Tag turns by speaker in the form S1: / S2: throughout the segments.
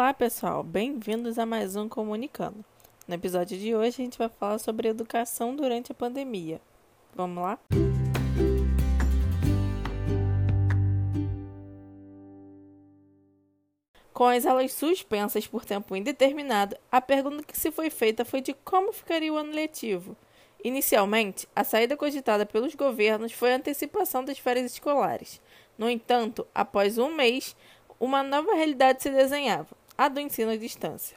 S1: Olá, pessoal! Bem-vindos a mais um Comunicando. No episódio de hoje, a gente vai falar sobre educação durante a pandemia. Vamos lá? Com as aulas suspensas por tempo indeterminado, a pergunta que se foi feita foi de como ficaria o ano letivo. Inicialmente, a saída cogitada pelos governos foi a antecipação das férias escolares. No entanto, após um mês, uma nova realidade se desenhava, a do ensino à distância.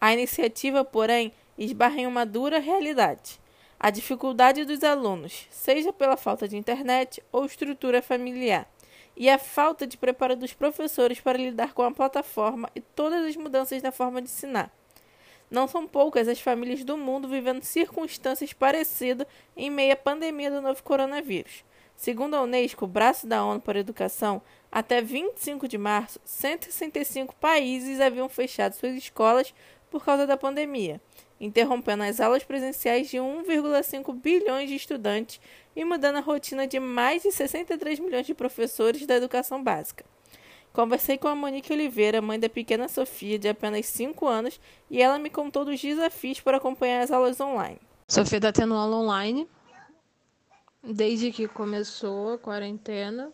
S1: A iniciativa, porém, esbarra em uma dura realidade. A dificuldade dos alunos, seja pela falta de internet ou estrutura familiar, e a falta de preparo dos professores para lidar com a plataforma e todas as mudanças na forma de ensinar. Não são poucas as famílias do mundo vivendo circunstâncias parecidas em meio à pandemia do novo coronavírus. Segundo a Unesco, braço da ONU para a Educação, até 25 de março, 165 países haviam fechado suas escolas por causa da pandemia, interrompendo as aulas presenciais de 1,5 bilhões de estudantes e mudando a rotina de mais de 63 milhões de professores da educação básica. Conversei com a Monique Oliveira, mãe da pequena Sofia, de apenas 5 anos, e ela me contou dos desafios para acompanhar as aulas online.
S2: Sofia está tendo aula online desde que começou a quarentena.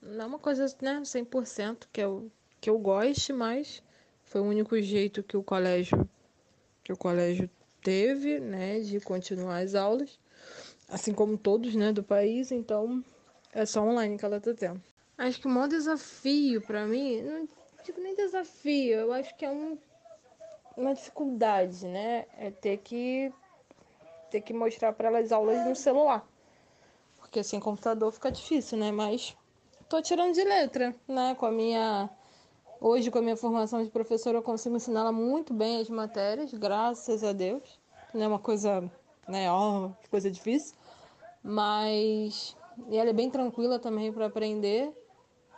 S2: Não é uma coisa né, 100% que eu, que eu goste, mas foi o único jeito que o colégio que o colégio teve, né, de continuar as aulas, assim como todos, né, do país, então é só online que ela tá tendo. Acho que o maior desafio para mim, não digo nem desafio, eu acho que é um, uma dificuldade, né, é ter que ter que mostrar para elas aulas no celular porque sem computador fica difícil, né? Mas tô tirando de letra, né? Com a minha. Hoje, com a minha formação de professora, eu consigo ensiná-la muito bem as matérias, graças a Deus. Não é uma coisa, né? Ó, que coisa difícil. Mas. E ela é bem tranquila também para aprender.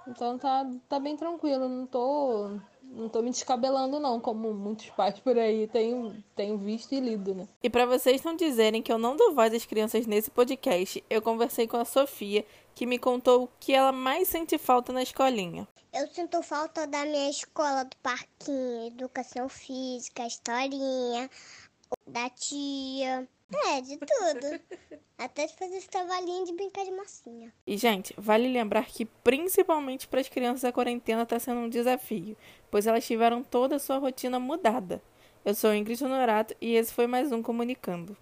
S2: Então tá, tá bem tranquilo, não tô não tô me descabelando, não, como muitos pais por aí têm, têm visto e lido, né?
S1: E para vocês não dizerem que eu não dou voz às crianças nesse podcast, eu conversei com a Sofia, que me contou o que ela mais sente falta na escolinha.
S3: Eu sinto falta da minha escola, do parquinho, educação física, historinha, da tia. É, de tudo. Até de fazer esse trabalhinho de brincar de massinha.
S1: E, gente, vale lembrar que principalmente para as crianças a quarentena está sendo um desafio, pois elas tiveram toda a sua rotina mudada. Eu sou Ingrid Honorato e esse foi mais um Comunicando.